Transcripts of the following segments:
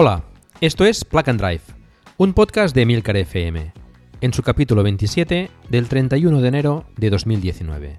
Hola, esto es Plug and Drive, un podcast de Milcar FM, en su capítulo 27 del 31 de enero de 2019.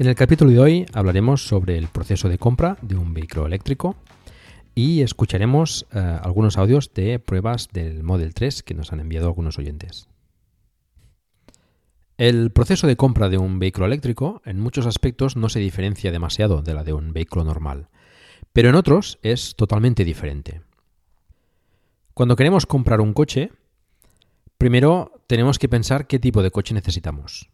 En el capítulo de hoy hablaremos sobre el proceso de compra de un vehículo eléctrico y escucharemos eh, algunos audios de pruebas del Model 3 que nos han enviado algunos oyentes. El proceso de compra de un vehículo eléctrico en muchos aspectos no se diferencia demasiado de la de un vehículo normal, pero en otros es totalmente diferente. Cuando queremos comprar un coche, primero tenemos que pensar qué tipo de coche necesitamos.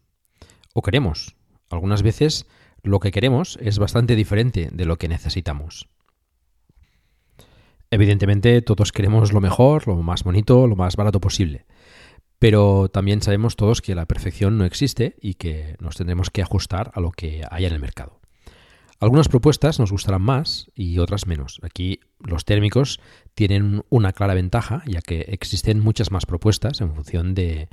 O queremos. Algunas veces lo que queremos es bastante diferente de lo que necesitamos. Evidentemente todos queremos lo mejor, lo más bonito, lo más barato posible. Pero también sabemos todos que la perfección no existe y que nos tendremos que ajustar a lo que haya en el mercado. Algunas propuestas nos gustarán más y otras menos. Aquí los térmicos tienen una clara ventaja, ya que existen muchas más propuestas en función de,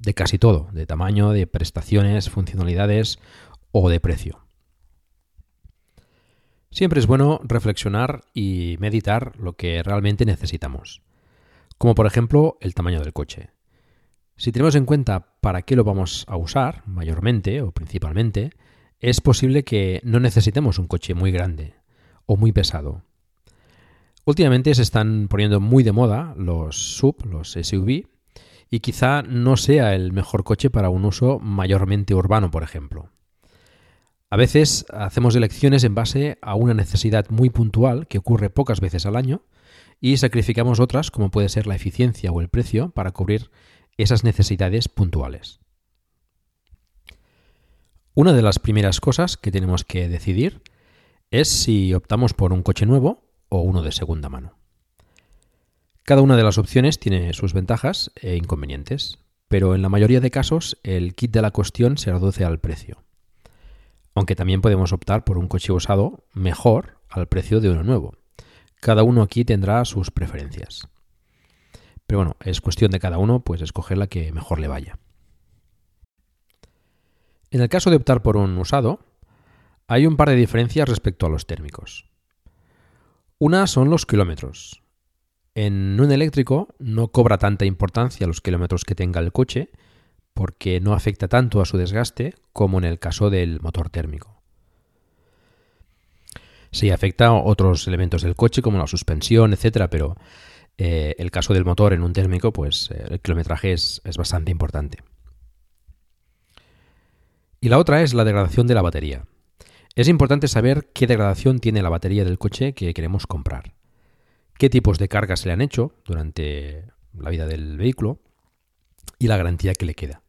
de casi todo, de tamaño, de prestaciones, funcionalidades o de precio. Siempre es bueno reflexionar y meditar lo que realmente necesitamos, como por ejemplo el tamaño del coche. Si tenemos en cuenta para qué lo vamos a usar, mayormente o principalmente, es posible que no necesitemos un coche muy grande o muy pesado. Últimamente se están poniendo muy de moda los sub, los SUV, y quizá no sea el mejor coche para un uso mayormente urbano, por ejemplo. A veces hacemos elecciones en base a una necesidad muy puntual que ocurre pocas veces al año y sacrificamos otras, como puede ser la eficiencia o el precio, para cubrir esas necesidades puntuales. Una de las primeras cosas que tenemos que decidir es si optamos por un coche nuevo o uno de segunda mano. Cada una de las opciones tiene sus ventajas e inconvenientes, pero en la mayoría de casos el kit de la cuestión se reduce al precio. Aunque también podemos optar por un coche usado mejor al precio de uno nuevo. Cada uno aquí tendrá sus preferencias. Pero bueno, es cuestión de cada uno pues escoger la que mejor le vaya. En el caso de optar por un usado, hay un par de diferencias respecto a los térmicos. Una son los kilómetros. En un eléctrico no cobra tanta importancia los kilómetros que tenga el coche porque no afecta tanto a su desgaste como en el caso del motor térmico. Sí afecta a otros elementos del coche como la suspensión, etcétera, pero eh, el caso del motor en un térmico, pues eh, el kilometraje es, es bastante importante. Y la otra es la degradación de la batería. Es importante saber qué degradación tiene la batería del coche que queremos comprar, qué tipos de cargas se le han hecho durante la vida del vehículo y la garantía que le queda.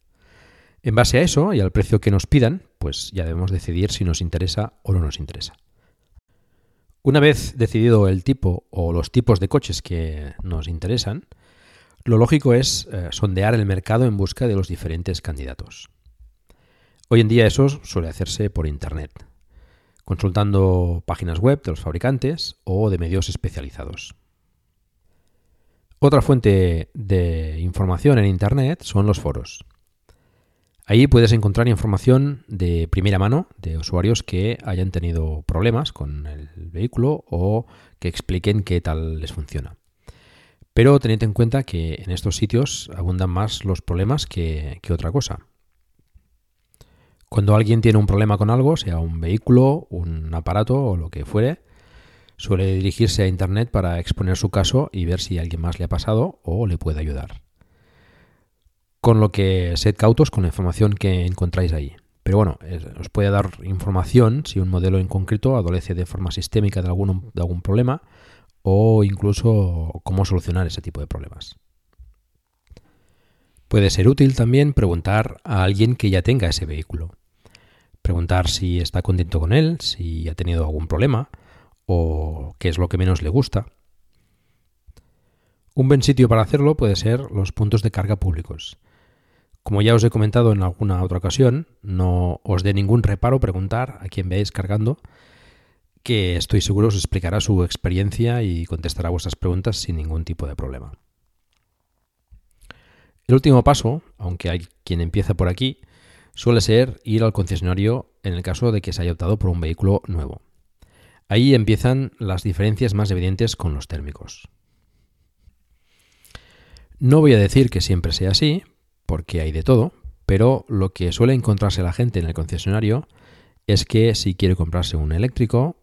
En base a eso y al precio que nos pidan, pues ya debemos decidir si nos interesa o no nos interesa. Una vez decidido el tipo o los tipos de coches que nos interesan, lo lógico es eh, sondear el mercado en busca de los diferentes candidatos. Hoy en día eso suele hacerse por Internet, consultando páginas web de los fabricantes o de medios especializados. Otra fuente de información en Internet son los foros. Ahí puedes encontrar información de primera mano de usuarios que hayan tenido problemas con el vehículo o que expliquen qué tal les funciona. Pero tened en cuenta que en estos sitios abundan más los problemas que, que otra cosa. Cuando alguien tiene un problema con algo, sea un vehículo, un aparato o lo que fuere, suele dirigirse a Internet para exponer su caso y ver si alguien más le ha pasado o le puede ayudar con lo que sed cautos con la información que encontráis ahí. Pero bueno, os puede dar información si un modelo en concreto adolece de forma sistémica de algún, de algún problema o incluso cómo solucionar ese tipo de problemas. Puede ser útil también preguntar a alguien que ya tenga ese vehículo. Preguntar si está contento con él, si ha tenido algún problema o qué es lo que menos le gusta. Un buen sitio para hacerlo puede ser los puntos de carga públicos. Como ya os he comentado en alguna otra ocasión, no os dé ningún reparo preguntar a quien veáis cargando, que estoy seguro os explicará su experiencia y contestará vuestras preguntas sin ningún tipo de problema. El último paso, aunque hay quien empieza por aquí, suele ser ir al concesionario en el caso de que se haya optado por un vehículo nuevo. Ahí empiezan las diferencias más evidentes con los térmicos. No voy a decir que siempre sea así, porque hay de todo, pero lo que suele encontrarse la gente en el concesionario es que si quiere comprarse un eléctrico,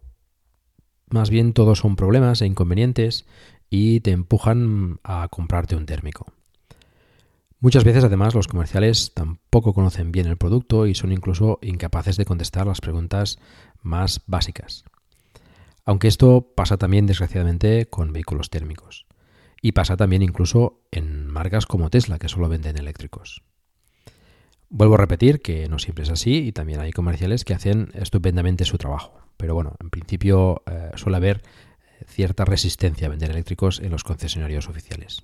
más bien todos son problemas e inconvenientes y te empujan a comprarte un térmico. Muchas veces además los comerciales tampoco conocen bien el producto y son incluso incapaces de contestar las preguntas más básicas. Aunque esto pasa también desgraciadamente con vehículos térmicos. Y pasa también incluso en marcas como Tesla, que solo venden eléctricos. Vuelvo a repetir que no siempre es así y también hay comerciales que hacen estupendamente su trabajo. Pero bueno, en principio eh, suele haber eh, cierta resistencia a vender eléctricos en los concesionarios oficiales.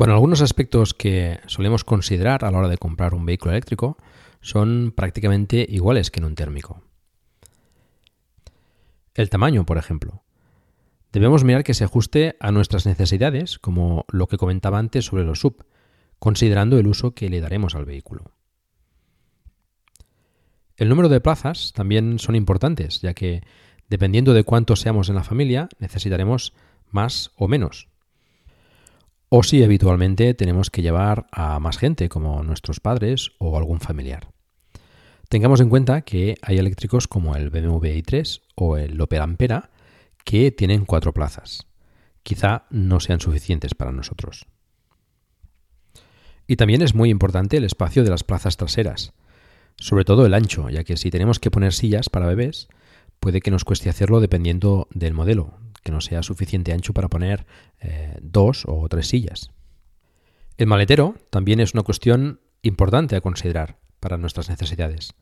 Bueno, algunos aspectos que solemos considerar a la hora de comprar un vehículo eléctrico son prácticamente iguales que en un térmico. El tamaño, por ejemplo. Debemos mirar que se ajuste a nuestras necesidades, como lo que comentaba antes sobre los sub, considerando el uso que le daremos al vehículo. El número de plazas también son importantes, ya que dependiendo de cuántos seamos en la familia, necesitaremos más o menos. O si habitualmente tenemos que llevar a más gente, como nuestros padres o algún familiar. Tengamos en cuenta que hay eléctricos como el BMW i3 o el Opel Ampera que tienen cuatro plazas. Quizá no sean suficientes para nosotros. Y también es muy importante el espacio de las plazas traseras, sobre todo el ancho, ya que si tenemos que poner sillas para bebés, puede que nos cueste hacerlo dependiendo del modelo, que no sea suficiente ancho para poner eh, dos o tres sillas. El maletero también es una cuestión importante a considerar para nuestras necesidades,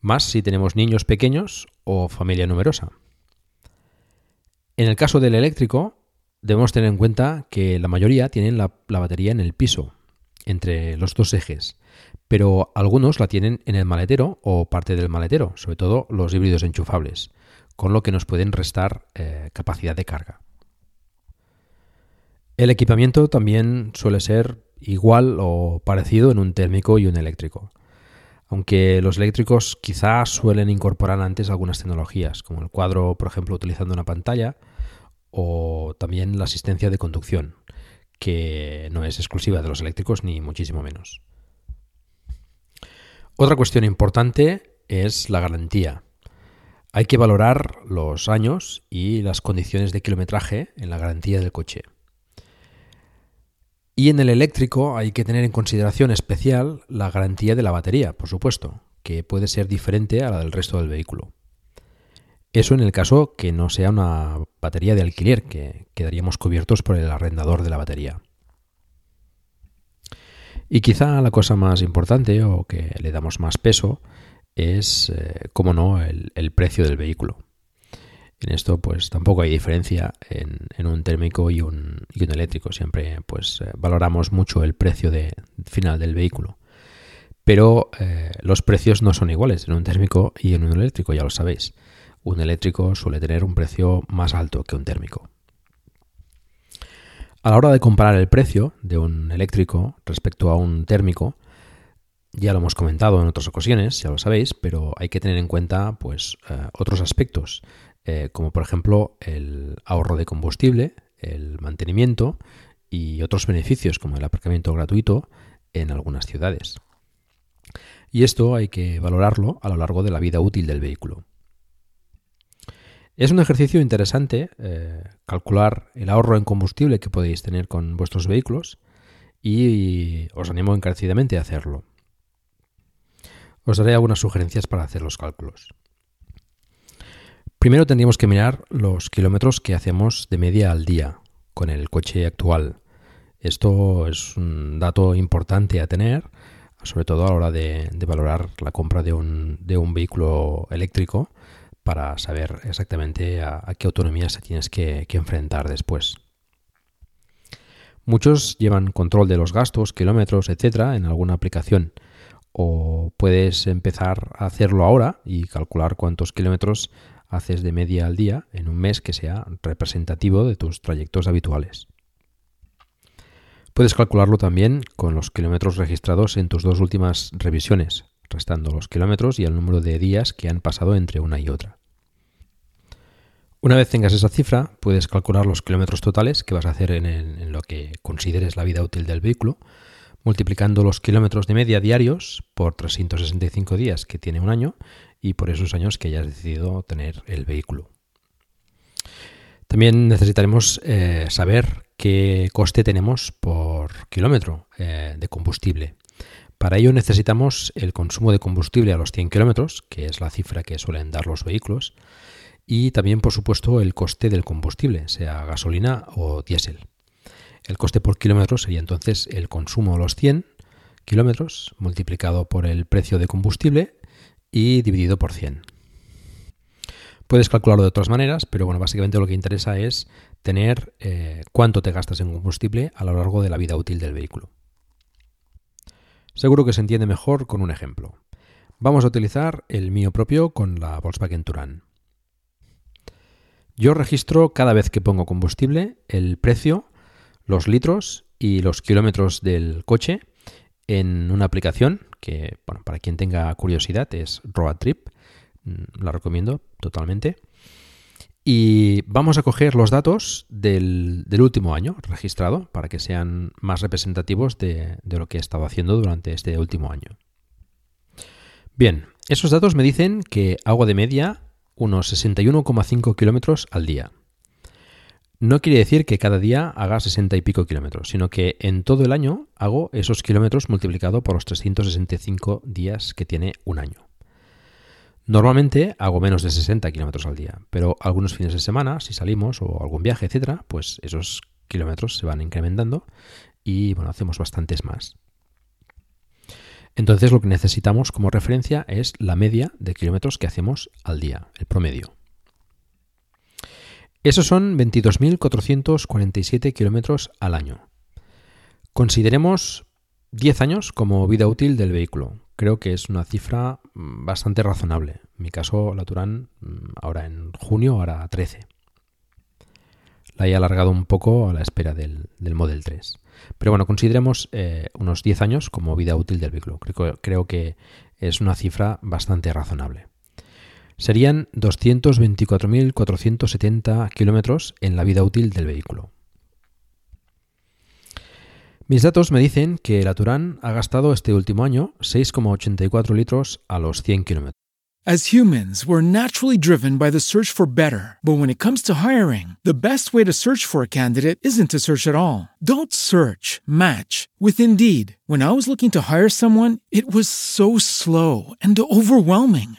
más si tenemos niños pequeños o familia numerosa. En el caso del eléctrico, debemos tener en cuenta que la mayoría tienen la, batería en el piso, entre los dos ejes, pero algunos la tienen en el maletero o parte del maletero, sobre todo los híbridos enchufables, con lo que nos pueden restar eh, capacidad de carga. El equipamiento también suele ser igual o parecido en un térmico y un eléctrico aunque los eléctricos quizás suelen incorporar antes algunas tecnologías, como el cuadro, por ejemplo, utilizando una pantalla, o también la asistencia de conducción, que no es exclusiva de los eléctricos ni muchísimo menos. Otra cuestión importante es la garantía. Hay que valorar los años y las condiciones de kilometraje en la garantía del coche. Y en el eléctrico hay que tener en consideración especial la garantía de la batería, por supuesto, que puede ser diferente a la del resto del vehículo. Eso en el caso que no sea una batería de alquiler, que quedaríamos cubiertos por el arrendador de la batería. Y quizá la cosa más importante o que le damos más peso es, eh, como no, el, precio del vehículo. En esto, pues tampoco hay diferencia en, un térmico y un, eléctrico. Siempre, pues, eh, valoramos mucho el precio de, final del vehículo. Pero eh, los precios no son iguales en un térmico y en un eléctrico, ya lo sabéis. Un eléctrico suele tener un precio más alto que un térmico. A la hora de comparar el precio de un eléctrico respecto a un térmico, ya lo hemos comentado en otras ocasiones, ya lo sabéis, pero hay que tener en cuenta pues, eh, otros aspectos, eh, como por ejemplo el ahorro de combustible, el mantenimiento y otros beneficios como el aparcamiento gratuito en algunas ciudades. Y esto hay que valorarlo a lo largo de la vida útil del vehículo. Es un ejercicio interesante eh, calcular el ahorro en combustible que podéis tener con vuestros vehículos y os animo encarecidamente a hacerlo. Os daré algunas sugerencias para hacer los cálculos. Primero tendríamos que mirar los kilómetros que hacemos de media al día con el coche actual. Esto es un dato importante a tener, sobre todo a la hora de, valorar la compra de un, de un vehículo eléctrico para saber exactamente a, qué autonomía se tienes que, enfrentar después. Muchos llevan control de los gastos, kilómetros, etcétera, en alguna aplicación. O puedes empezar a hacerlo ahora y calcular cuántos kilómetros haces de media al día en un mes que sea representativo de tus trayectos habituales. Puedes calcularlo también con los kilómetros registrados en tus dos últimas revisiones, restando los kilómetros y el número de días que han pasado entre una y otra. Una vez tengas esa cifra, puedes calcular los kilómetros totales que vas a hacer en, lo que consideres la vida útil del vehículo, multiplicando los kilómetros de media diarios por 365 días que tiene un año y por esos años que hayas decidido tener el vehículo. También necesitaremos eh, saber qué coste tenemos por kilómetro eh, de combustible. Para ello necesitamos el consumo de combustible a los 100 kilómetros, que es la cifra que suelen dar los vehículos, y también, por supuesto, el coste del combustible, sea gasolina o diésel. El coste por kilómetro sería entonces el consumo a los 100 kilómetros multiplicado por el precio de combustible y dividido por 100. Puedes calcularlo de otras maneras, pero bueno, básicamente lo que interesa es tener eh, cuánto te gastas en combustible a lo largo de la vida útil del vehículo. Seguro que se entiende mejor con un ejemplo. Vamos a utilizar el mío propio con la Volkswagen Touran. Yo registro cada vez que pongo combustible el precio, los litros y los kilómetros del coche en una aplicación que, bueno, para quien tenga curiosidad es Road Trip, mm, la recomiendo totalmente. Y vamos a coger los datos del, último año registrado para que sean más representativos de, de lo que he estado haciendo durante este último año. Bien, esos datos me dicen que hago de media unos 61,5 kilómetros al día. No quiere decir que cada día haga 60 y pico kilómetros, sino que en todo el año hago esos kilómetros multiplicado por los 365 días que tiene un año. Normalmente hago menos de 60 kilómetros al día, pero algunos fines de semana, si salimos o algún viaje, etcétera, pues esos kilómetros se van incrementando y bueno, hacemos bastantes más. Entonces lo que necesitamos como referencia es la media de kilómetros que hacemos al día, el promedio. Esos son 22.447 kilómetros al año. Consideremos 10 años como vida útil del vehículo. Creo que es una cifra mm, bastante razonable. En mi caso, la Turán mm, ahora en junio hará 13. La he alargado un poco a la espera del, del Model 3. Pero bueno, consideremos eh, unos 10 años como vida útil del vehículo. Creo, que es una cifra bastante razonable. Serían 224.470 kilómetros en la vida útil del vehículo. Mis datos me dicen que la Turán ha gastado este último año 6,84 litros a los 100 kilómetros. As humans, we're naturally driven by the search for better. But when it comes to hiring, the best way to search for a candidate isn't to search at all. Don't search, match with Indeed. When I was looking to hire someone, it was so slow and overwhelming.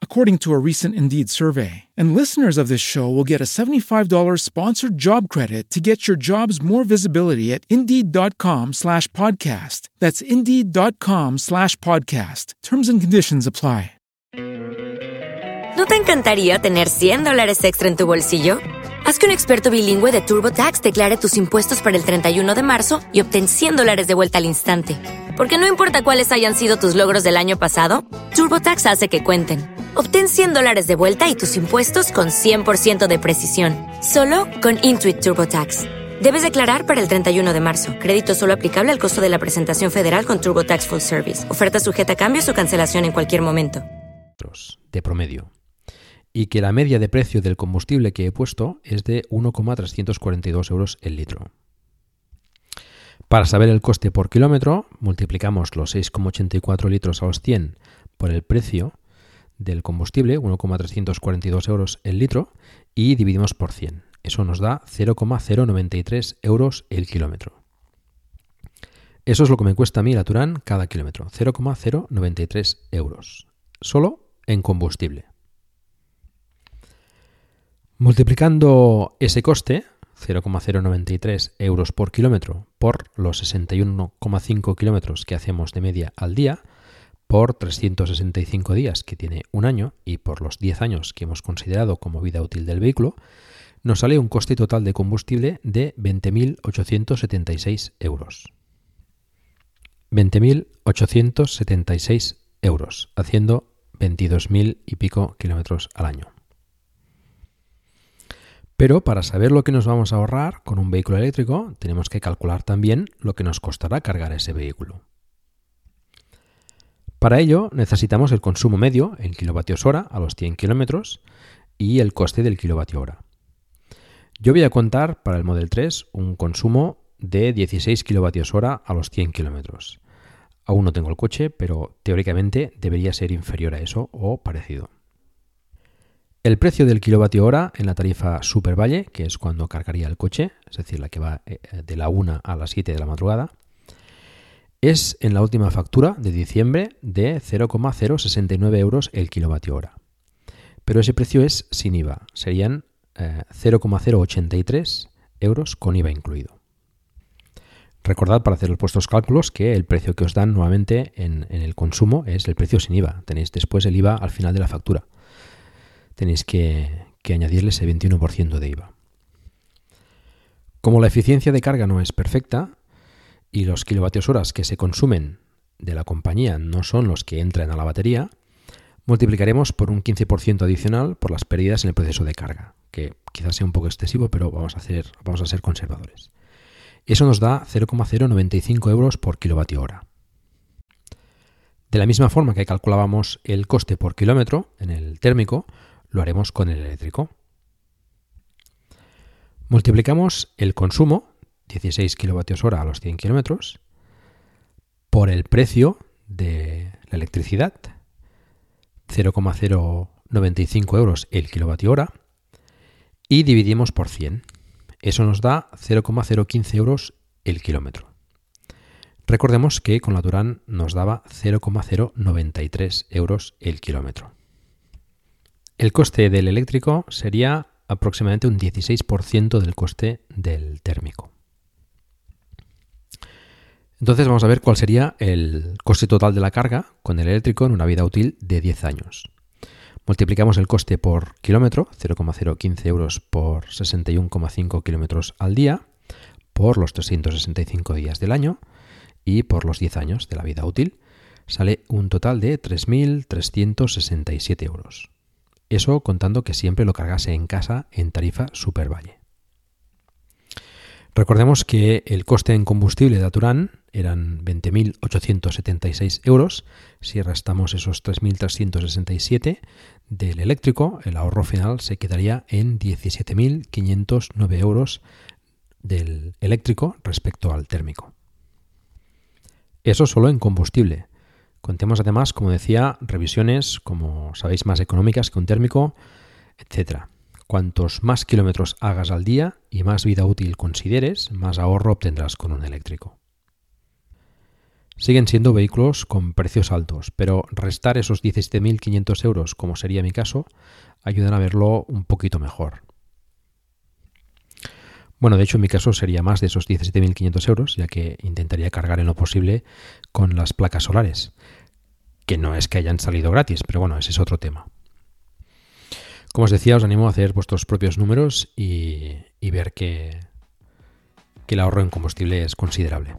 according to a recent Indeed survey. And listeners of this show will get a $75 sponsored job credit to get your jobs more visibility at Indeed.com slash podcast. That's Indeed.com slash podcast. Terms and conditions apply. ¿No te encantaría tener 100 dólares extra en tu bolsillo? Haz que un experto bilingüe de TurboTax declare tus impuestos para el 31 de marzo y obtén 100 dólares de vuelta al instante. Porque no importa cuáles hayan sido tus logros del año pasado, TurboTax hace que cuenten. Obtén 100 dólares de vuelta y tus impuestos con 100% de precisión, solo con Intuit TurboTax. Debes declarar para el 31 de marzo. Crédito solo aplicable al costo de la presentación federal con TurboTax Full Service. Oferta sujeta a cambios o cancelación en cualquier momento. De promedio y que la media de precio del combustible que he puesto es de 1,342 euros el litro. Para saber el coste por kilómetro, multiplicamos los 6,84 litros a los 100 por el precio del combustible, 1,342 euros el litro, y dividimos por 100. Eso nos da 0,093 euros el kilómetro. Eso es lo que me cuesta a mí la Turán cada kilómetro, 0,093 euros, solo en combustible. Multiplicando ese coste, 0,093 euros por kilómetro, por los 61,5 kilómetros que hacemos de media al día, por 365 días que tiene un año y por los 10 años que hemos considerado como vida útil del vehículo, nos sale un coste total de combustible de 20.876 euros. 20.876 euros, haciendo 22.000 y pico kilómetros al año. Pero para saber lo que nos vamos a ahorrar con un vehículo eléctrico, tenemos que calcular también lo que nos costará cargar ese vehículo. Para ello necesitamos el consumo medio en kilovatios hora a los 100 kilómetros y el coste del kilovatio hora. Yo voy a contar para el Model 3 un consumo de 16 kilovatios hora a los 100 kilómetros. Aún no tengo el coche, pero teóricamente debería ser inferior a eso o parecido. El precio del kilovatio hora en la tarifa Super Valle, que es cuando cargaría el coche, es decir, la que va eh, de la 1 a las 7 de la madrugada, es en la última factura de diciembre de 0,069 euros el kilovatio hora. Pero ese precio es sin IVA, serían 0,083 eh, euros con IVA incluido. Recordad para hacer los puestos cálculos que el precio que os dan nuevamente en el consumo es el precio sin IVA. Tenéis después el IVA al final de la factura tenéis que, añadirle ese 21% de IVA. Como la eficiencia de carga no es perfecta y los kilovatios horas que se consumen de la compañía no son los que entran a la batería, multiplicaremos por un 15% adicional por las pérdidas en el proceso de carga, que quizás sea un poco excesivo, pero vamos a, hacer, vamos a ser conservadores. Eso nos da 0,095 euros por kilovatio hora. De la misma forma que calculábamos el coste por kilómetro en el térmico, lo haremos con el eléctrico. Multiplicamos el consumo, 16 kWh a los 100 km, por el precio de la electricidad, 0,095 euros el kilovatio hora, y dividimos por 100. Eso nos da 0,015 euros el kilómetro. Recordemos que con la Durán nos daba 0,093 euros el kilómetro. El coste del eléctrico sería aproximadamente un 16% del coste del térmico. Entonces vamos a ver cuál sería el coste total de la carga con el eléctrico en una vida útil de 10 años. Multiplicamos el coste por kilómetro, 0,015 euros por 61,5 kilómetros al día, por los 365 días del año y por los 10 años de la vida útil, sale un total de 3.367 euros. Eso contando que siempre lo cargase en casa en tarifa Supervalle. Recordemos que el coste en combustible de Aturán eran 20.876 euros. Si restamos esos 3.367 del eléctrico, el ahorro final se quedaría en 17.509 euros del eléctrico respecto al térmico. Eso solo en combustible. Contemos además, como decía, revisiones, como sabéis, más económicas que un térmico, etc. Cuantos más kilómetros hagas al día y más vida útil consideres, más ahorro obtendrás con un eléctrico. Siguen siendo vehículos con precios altos, pero restar esos 17.500 euros, como sería mi caso, ayudan a verlo un poquito mejor. Bueno, de hecho en mi caso sería más de esos 17.500 euros, ya que intentaría cargar en lo posible con las placas solares, que no es que hayan salido gratis, pero bueno, ese es otro tema. Como os decía, os animo a hacer vuestros propios números y, ver que el ahorro en combustible es considerable.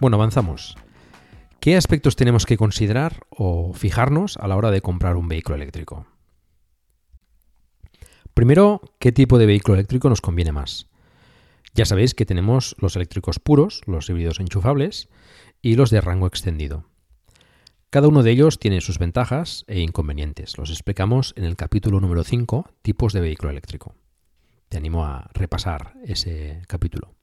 Bueno, avanzamos. ¿Qué aspectos tenemos que considerar o fijarnos a la hora de comprar un vehículo eléctrico? Primero, ¿qué tipo de vehículo eléctrico nos conviene más? Ya sabéis que tenemos los eléctricos puros, los híbridos enchufables y los de rango extendido. Cada uno de ellos tiene sus ventajas e inconvenientes. Los explicamos en el capítulo número 5, tipos de vehículo eléctrico. Te animo a repasar ese capítulo.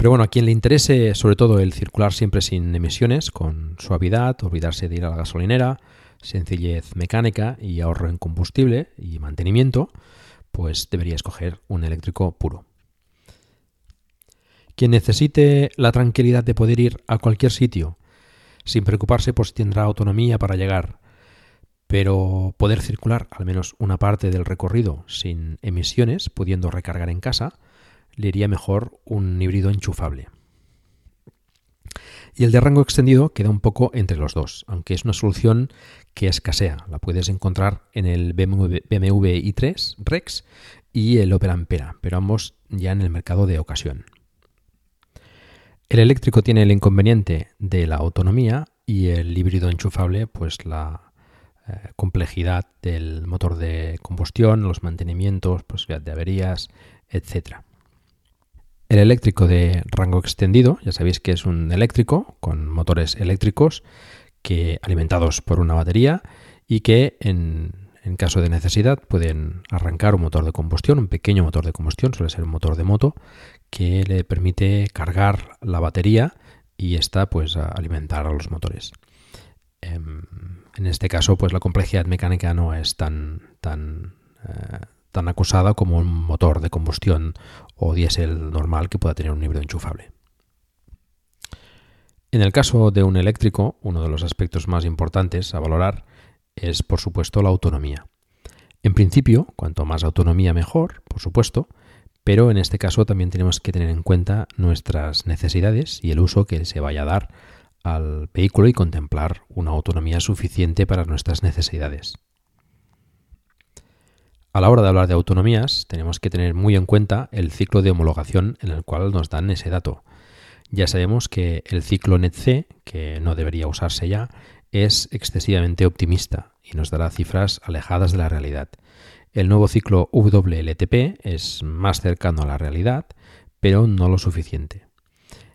Pero bueno, a quien le interese sobre todo el circular siempre sin emisiones, con suavidad, olvidarse de ir a la gasolinera, sencillez mecánica y ahorro en combustible y mantenimiento, pues debería escoger un eléctrico puro. Quien necesite la tranquilidad de poder ir a cualquier sitio sin preocuparse por si tendrá autonomía para llegar, pero poder circular al menos una parte del recorrido sin emisiones, pudiendo recargar en casa, le iría mejor un híbrido enchufable. Y el de rango extendido queda un poco entre los dos, aunque es una solución que escasea. La puedes encontrar en el BMW, i3 Rex y el Opel Ampera, pero ambos ya en el mercado de ocasión. El eléctrico tiene el inconveniente de la autonomía y el híbrido enchufable, pues la eh, complejidad del motor de combustión, los mantenimientos, posibilidad de averías, etcétera. El eléctrico de rango extendido, ya sabéis que es un eléctrico con motores eléctricos que alimentados por una batería y que en, caso de necesidad pueden arrancar un motor de combustión, un pequeño motor de combustión, suele ser un motor de moto, que le permite cargar la batería y esta pues alimentar a los motores. Em, en este caso, pues la complejidad mecánica no es tan, tan eh, tan acusada como un motor de combustión o diésel normal que pueda tener un híbrido enchufable. En el caso de un eléctrico, uno de los aspectos más importantes a valorar es, por supuesto, la autonomía. En principio, cuanto más autonomía mejor, por supuesto, pero en este caso también tenemos que tener en cuenta nuestras necesidades y el uso que se vaya a dar al vehículo y contemplar una autonomía suficiente para nuestras necesidades. A la hora de hablar de autonomías, tenemos que tener muy en cuenta el ciclo de homologación en el cual nos dan ese dato. Ya sabemos que el ciclo NETC, que no debería usarse ya, es excesivamente optimista y nos dará cifras alejadas de la realidad. El nuevo ciclo WLTP es más cercano a la realidad, pero no lo suficiente.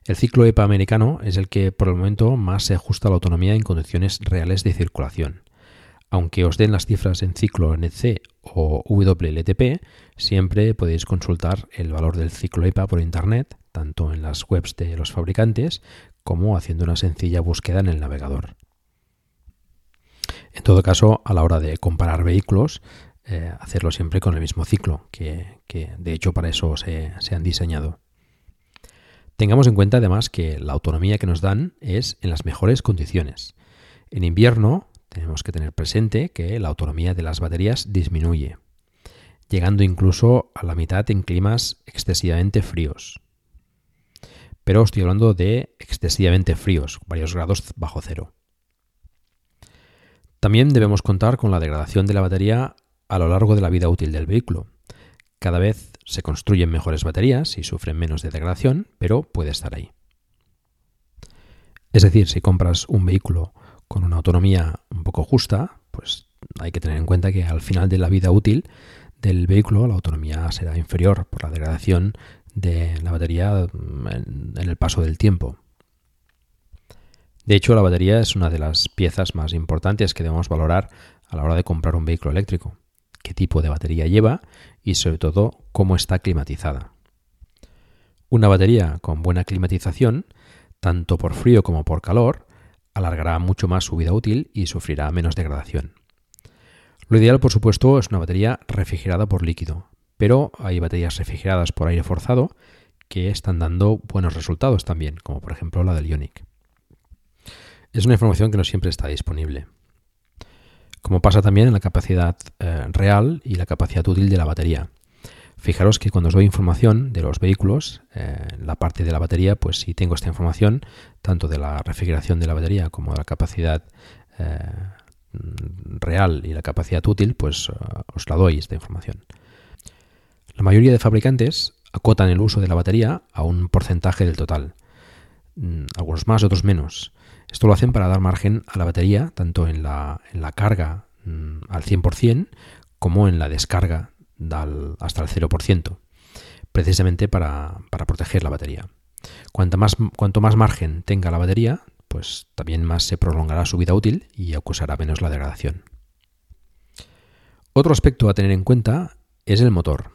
El ciclo EPA americano es el que por el momento más se ajusta a la autonomía en condiciones reales de circulación. Aunque os den las cifras en ciclo NC o WLTP, siempre podéis consultar el valor del ciclo EPA por Internet, tanto en las webs de los fabricantes como haciendo una sencilla búsqueda en el navegador. En todo caso, a la hora de comparar vehículos, eh, hacerlo siempre con el mismo ciclo, que, de hecho para eso se, se han diseñado. Tengamos en cuenta además que la autonomía que nos dan es en las mejores condiciones. En invierno tenemos que tener presente que la autonomía de las baterías disminuye, llegando incluso a la mitad en climas excesivamente fríos. Pero estoy hablando de excesivamente fríos, varios grados bajo cero. También debemos contar con la degradación de la batería a lo largo de la vida útil del vehículo. Cada vez se construyen mejores baterías y sufren menos de degradación, pero puede estar ahí. Es decir, si compras un vehículo con una autonomía un poco justa, pues hay que tener en cuenta que al final de la vida útil del vehículo la autonomía será inferior por la degradación de la batería en, el paso del tiempo. De hecho, la batería es una de las piezas más importantes que debemos valorar a la hora de comprar un vehículo eléctrico. Qué tipo de batería lleva y sobre todo cómo está climatizada. Una batería con buena climatización, tanto por frío como por calor, alargará mucho más su vida útil y sufrirá menos degradación. Lo ideal, por supuesto, es una batería refrigerada por líquido, pero hay baterías refrigeradas por aire forzado que están dando buenos resultados también, como por ejemplo la del Ionic. Es una información que no siempre está disponible. Como pasa también en la capacidad eh, real y la capacidad útil de la batería. Fijaros que cuando os doy información de los vehículos, eh, la parte de la batería, pues si tengo esta información, tanto de la refrigeración de la batería como de la capacidad eh, real y la capacidad útil, pues os la doy esta información. La mayoría de fabricantes acotan el uso de la batería a un porcentaje del total, mm, algunos más, otros menos. Esto lo hacen para dar margen a la batería, tanto en la, en la carga mm, al 100% como en la descarga hasta el 0%, precisamente para, proteger la batería. Cuanto más, cuanto más margen tenga la batería, pues también más se prolongará su vida útil y acusará menos la degradación. Otro aspecto a tener en cuenta es el motor.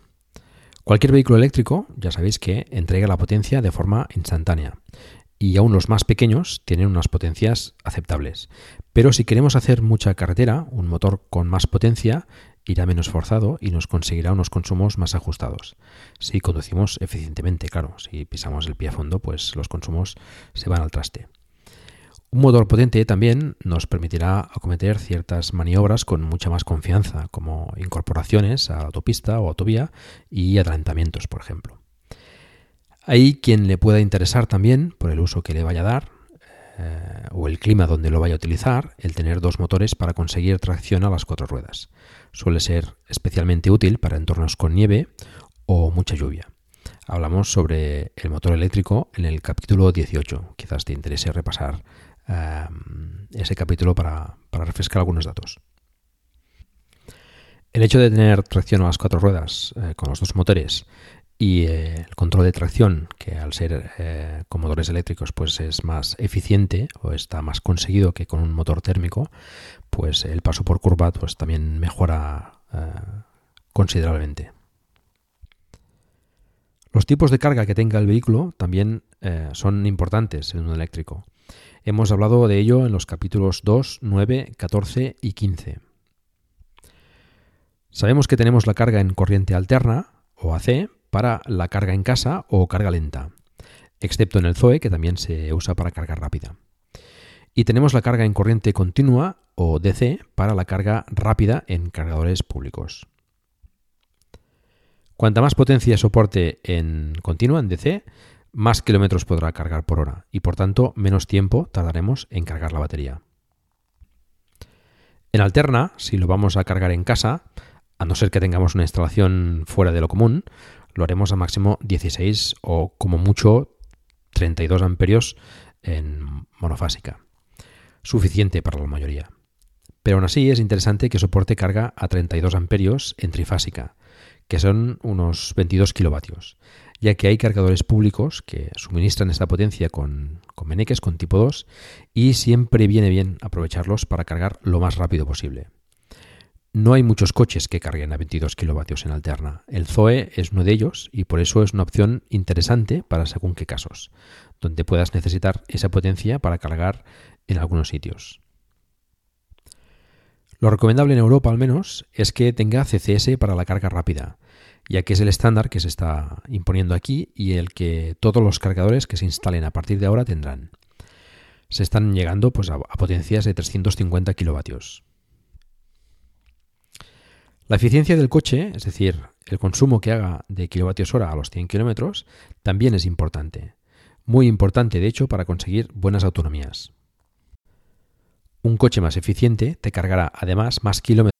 Cualquier vehículo eléctrico, ya sabéis que entrega la potencia de forma instantánea y aún los más pequeños tienen unas potencias aceptables. Pero si queremos hacer mucha carretera, un motor con más potencia irá menos forzado y nos conseguirá unos consumos más ajustados. Si conducimos eficientemente, claro, si pisamos el pie a fondo, pues los consumos se van al traste. Un motor potente también nos permitirá acometer ciertas maniobras con mucha más confianza, como incorporaciones a autopista o autovía y adelantamientos, por ejemplo. Hay quien le pueda interesar también, por el uso que le vaya a dar, eh, o el clima donde lo vaya a utilizar, el tener dos motores para conseguir tracción a las cuatro ruedas. Suele ser especialmente útil para entornos con nieve o mucha lluvia. Hablamos sobre el motor eléctrico en el capítulo 18. Quizás te interese repasar ese capítulo para, refrescar algunos datos. El hecho de tener tracción a las cuatro ruedas eh, con los dos motores y eh, el control de tracción, que al ser eh, con motores eléctricos pues es más eficiente o está más conseguido que con un motor térmico, pues el paso por curva pues también mejora considerablemente. Los tipos de carga que tenga el vehículo también son importantes en un eléctrico. Hemos hablado de ello en los capítulos 2, 9, 14 y 15. Sabemos que tenemos la carga en corriente alterna, o AC, para la carga en casa o carga lenta, excepto en el Zoe, que también se usa para carga rápida. Y tenemos la carga en corriente continua, o DC, para la carga rápida en cargadores públicos. Cuanta más potencia soporte en continua, en DC, más kilómetros podrá cargar por hora y por tanto menos tiempo tardaremos en cargar la batería. En alterna, si lo vamos a cargar en casa, a no ser que tengamos una instalación fuera de lo común, lo haremos a máximo 16 o como mucho 32 amperios en monofásica. Suficiente para la mayoría. Pero aún así es interesante que soporte carga a 32 amperios en trifásica, que son unos 22 kilovatios ya que hay cargadores públicos que suministran esta potencia con, con meneques, con tipo 2, y siempre viene bien aprovecharlos para cargar lo más rápido posible. No hay muchos coches que carguen a 22 kilovatios en alterna. El Zoe es uno de ellos y por eso es una opción interesante para según qué casos, donde puedas necesitar esa potencia para cargar en algunos sitios. Lo recomendable en Europa al menos es que tenga CCS para la carga rápida, ya que es el estándar que se está imponiendo aquí y el que todos los cargadores que se instalen a partir de ahora tendrán. Se están llegando pues, a, potencias de 350 kilovatios. La eficiencia del coche, es decir, el consumo que haga de kilovatios hora a los 100 kilómetros, también es importante. Muy importante, de hecho, para conseguir buenas autonomías. Un coche más eficiente te cargará además más kilómetros.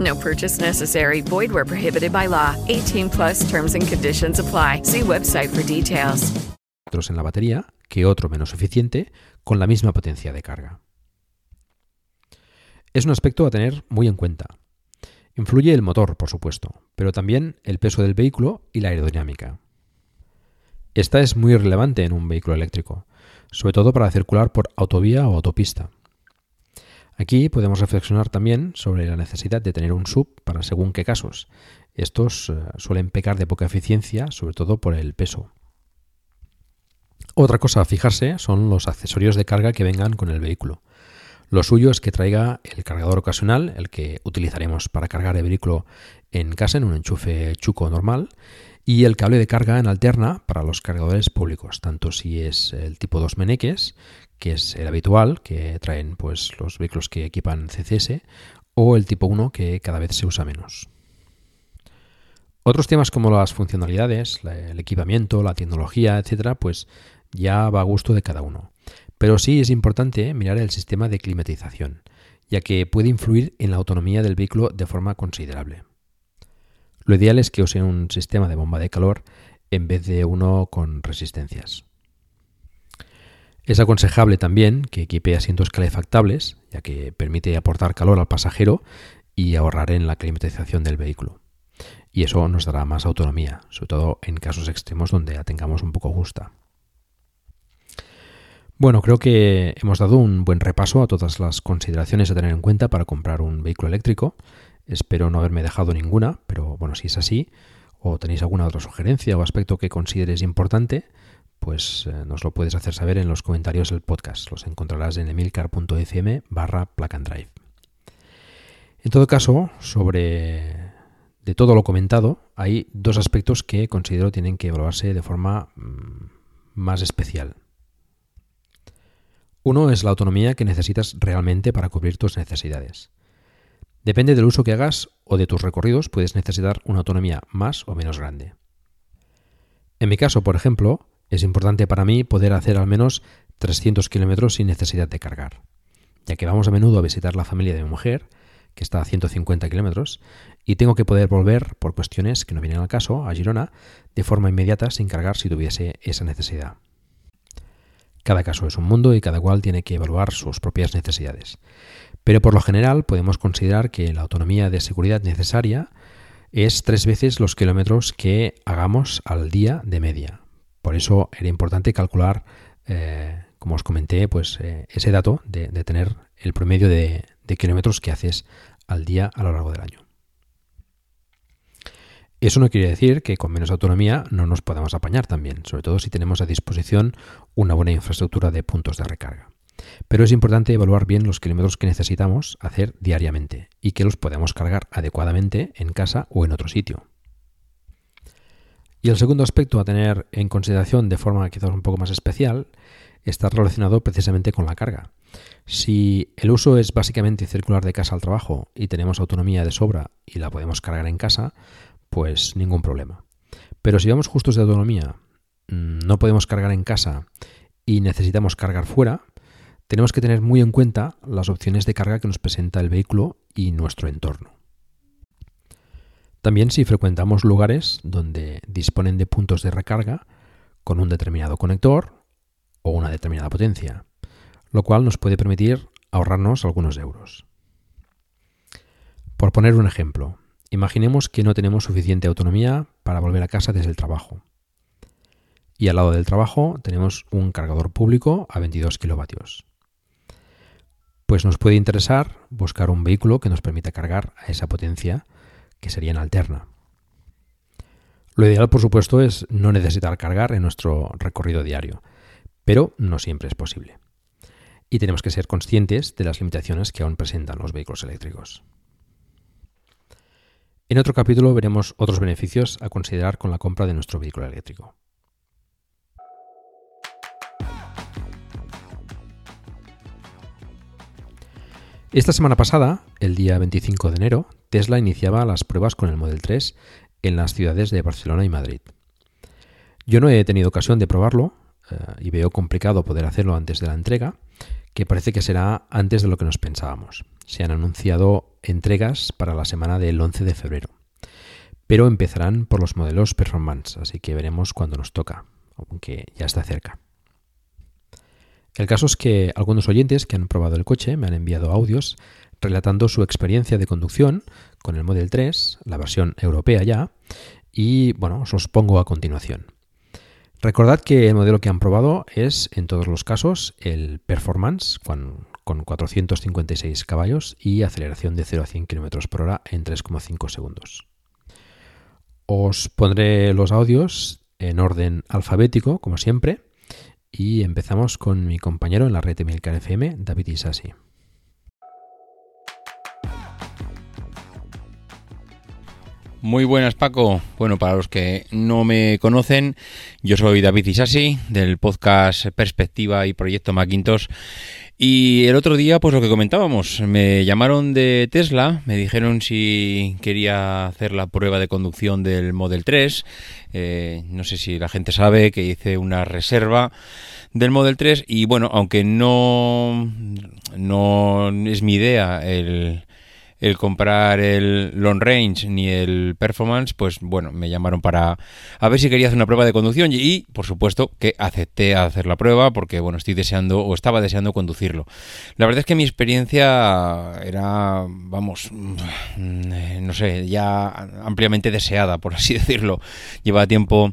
No purchase necessary. Void where prohibited by law. 18 plus terms and conditions apply. See website for details. en la batería que otro menos eficiente con la misma potencia de carga. Es un aspecto a tener muy en cuenta. Influye el motor, por supuesto, pero también el peso del vehículo y la aerodinámica. Esta es muy relevante en un vehículo eléctrico, sobre todo para circular por autovía o autopista. Aquí podemos reflexionar también sobre la necesidad de tener un sub para según qué casos. Estos eh, suelen pecar de poca eficiencia, sobre todo por el peso. Otra cosa a fijarse son los accesorios de carga que vengan con el vehículo. Lo suyo es que traiga el cargador ocasional, el que utilizaremos para cargar el vehículo en casa en un enchufe chuco normal, y el cable de carga en alterna para los cargadores públicos, tanto si es el tipo 2 meneques, que es el habitual, que traen pues, los vehículos que equipan CCS, o el tipo 1, que cada vez se usa menos. Otros temas como las funcionalidades, el equipamiento, la tecnología, etcétera, pues ya va a gusto de cada uno. Pero sí es importante mirar el sistema de climatización, ya que puede influir en la autonomía del vehículo de forma considerable. Lo ideal es que use un sistema de bomba de calor en vez de uno con resistencias. Es aconsejable también que equipe asientos calefactables, ya que permite aportar calor al pasajero y ahorrar en la climatización del vehículo. Y eso nos dará más autonomía, sobre todo en casos extremos donde la tengamos un poco justa. Bueno, creo que hemos dado un buen repaso a todas las consideraciones a tener en cuenta para comprar un vehículo eléctrico. Espero no haberme dejado ninguna, pero bueno, si es así, o tenéis alguna otra sugerencia o aspecto que consideres importante, pues eh, nos lo puedes hacer saber en los comentarios del podcast. Los encontrarás en emilcar.fm barra plug and drive. En todo caso, sobre de todo lo comentado, hay dos aspectos que considero tienen que evaluarse de forma mm, más especial. Uno es la autonomía que necesitas realmente para cubrir tus necesidades. Depende del uso que hagas o de tus recorridos, puedes necesitar una autonomía más o menos grande. En mi caso, por ejemplo, es importante para mí poder hacer al menos 300 kilómetros sin necesidad de cargar, ya que vamos a menudo a visitar la familia de mi mujer, que está a 150 kilómetros, y tengo que poder volver, por cuestiones que no vienen al caso, a Girona de forma inmediata sin cargar si tuviese esa necesidad. Cada caso es un mundo y cada cual tiene que evaluar sus propias necesidades. Pero por lo general podemos considerar que la autonomía de seguridad necesaria es tres veces los kilómetros que hagamos al día de media. Por eso era importante calcular, eh, como os comenté, pues eh, ese dato de, tener el promedio de, de kilómetros que haces al día a lo largo del año. Eso no quiere decir que con menos autonomía no nos podamos apañar también, sobre todo si tenemos a disposición una buena infraestructura de puntos de recarga. Pero es importante evaluar bien los kilómetros que necesitamos hacer diariamente y que los podemos cargar adecuadamente en casa o en otro sitio. Y el segundo aspecto a tener en consideración de forma quizás un poco más especial está relacionado precisamente con la carga. Si el uso es básicamente circular de casa al trabajo y tenemos autonomía de sobra y la podemos cargar en casa, pues ningún problema. Pero si vamos justos de autonomía, mm, no podemos cargar en casa y necesitamos cargar fuera, tenemos que tener muy en cuenta las opciones de carga que nos presenta el vehículo y nuestro entorno. También si frecuentamos lugares donde disponen de puntos de recarga con un determinado conector o una determinada potencia, lo cual nos puede permitir ahorrarnos algunos euros. Por poner un ejemplo, imaginemos que no tenemos suficiente autonomía para volver a casa desde el trabajo. Y al lado del trabajo tenemos un cargador público a 22 kilovatios. Pues nos puede interesar buscar un vehículo que nos permita cargar a esa potencia que sería en alterna. Lo ideal, por supuesto, es no necesitar cargar en nuestro recorrido diario, pero no siempre es posible. Y tenemos que ser conscientes de las limitaciones que aún presentan los vehículos eléctricos. En otro capítulo veremos otros beneficios a considerar con la compra de nuestro vehículo eléctrico. Esta semana pasada, el día 25 de enero, Tesla iniciaba las pruebas con el Model 3 en las ciudades de Barcelona y Madrid. Yo no he tenido ocasión de probarlo eh, y veo complicado poder hacerlo antes de la entrega, que parece que será antes de lo que nos pensábamos. Se han anunciado entregas para la semana del 11 de febrero, pero empezarán por los modelos performance, así que veremos cuándo nos toca, aunque ya está cerca. El caso es que algunos oyentes que han probado el coche me han enviado audios relatando su experiencia de conducción con el Model 3, la versión europea ya, y bueno, os los pongo a continuación. Recordad que el modelo que han probado es, en todos los casos, el Performance con, 456 caballos y aceleración de 0 a 100 km por hora en 3,5 segundos. Os pondré los audios en orden alfabético, como siempre, y empezamos con mi compañero en la red Milcar FM, David Isasi. Muy buenas Paco. Bueno, para los que no me conocen, yo soy David Isasi del podcast Perspectiva y Proyecto Macintosh. Y el otro día, pues lo que comentábamos, me llamaron de Tesla, me dijeron si quería hacer la prueba de conducción del Model 3. Eh, no sé si la gente sabe que hice una reserva del Model 3 y bueno, aunque no, no es mi idea el el comprar el long range ni el performance, pues bueno, me llamaron para a ver si quería hacer una prueba de conducción y, por supuesto que acepté hacer la prueba porque bueno, estoy deseando o estaba deseando conducirlo. La verdad es que mi experiencia era, vamos, mm, no sé, ya ampliamente deseada, por así decirlo. Lleva tiempo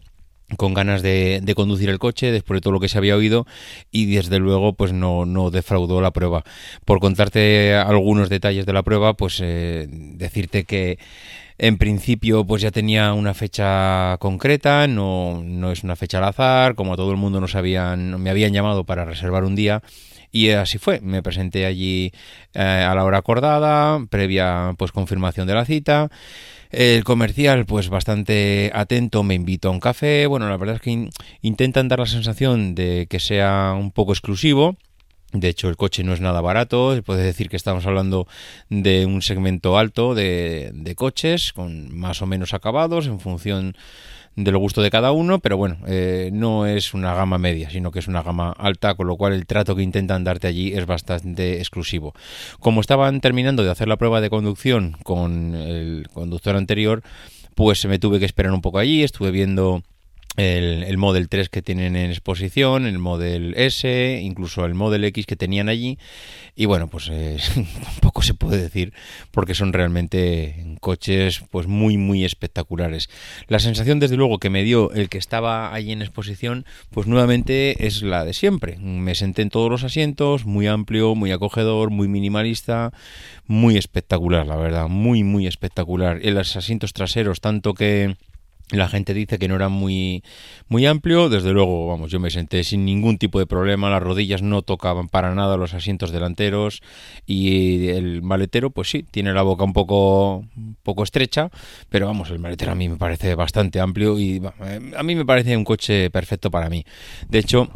con ganas de, conducir el coche después de todo lo que se había oído y desde luego pues no, no defraudó la prueba. Por contarte algunos detalles de la prueba, pues eh, decirte que en principio pues ya tenía una fecha concreta, no, no es una fecha al azar, como todo el mundo nos habían, me habían llamado para reservar un día y así fue, me presenté allí eh, a la hora acordada, previa pues confirmación de la cita el comercial, pues bastante atento, me invitó a un café. Bueno, la verdad es que intentan dar la sensación de que sea un poco exclusivo. De hecho, el coche no es nada barato. Puede decir que estamos hablando de un segmento alto de, de coches con más o menos acabados en función de lo gusto de cada uno, pero bueno, eh, no es una gama media, sino que es una gama alta, con lo cual el trato que intentan darte allí es bastante exclusivo. Como estaban terminando de hacer la prueba de conducción con el conductor anterior, pues me tuve que esperar un poco allí, estuve viendo el, el, Model 3 que tienen en exposición, el Model S, incluso el Model X que tenían allí. Y bueno, pues eh, poco se puede decir porque son realmente coches pues muy muy espectaculares. La sensación desde luego que me dio el que estaba allí en exposición pues nuevamente es la de siempre. Me senté en todos los asientos, muy amplio, muy acogedor, muy minimalista, muy espectacular la verdad, muy muy espectacular. En los asientos traseros tanto que la gente dice que no era muy, muy amplio. Desde luego, vamos, yo me senté sin ningún tipo de problema. Las rodillas no tocaban para nada los asientos delanteros. Y el maletero, pues sí, tiene la boca un poco, poco estrecha. Pero vamos, el maletero a mí me parece bastante amplio. Y a mí me parece un coche perfecto para mí. De hecho,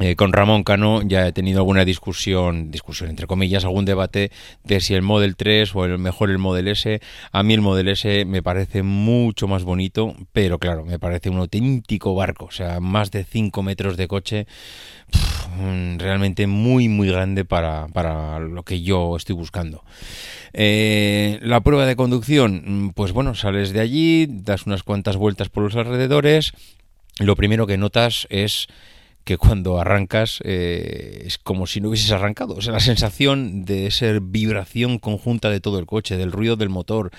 eh, con Ramón Cano ya he tenido alguna discusión, discusión entre comillas, algún debate de si el Model 3 o el mejor el Model S. A mí el Model S me parece mucho más bonito, pero claro, me parece un auténtico barco, o sea, más de 5 metros de coche, realmente muy, muy grande para, para, lo que yo estoy buscando. Eh, la prueba de conducción, pues bueno, sales de allí, das unas cuantas vueltas por los alrededores, lo primero que notas es que cuando arrancas eh, es como si no hubieses arrancado. O sea, la sensación de ser vibración conjunta de todo el coche, del ruido del motor,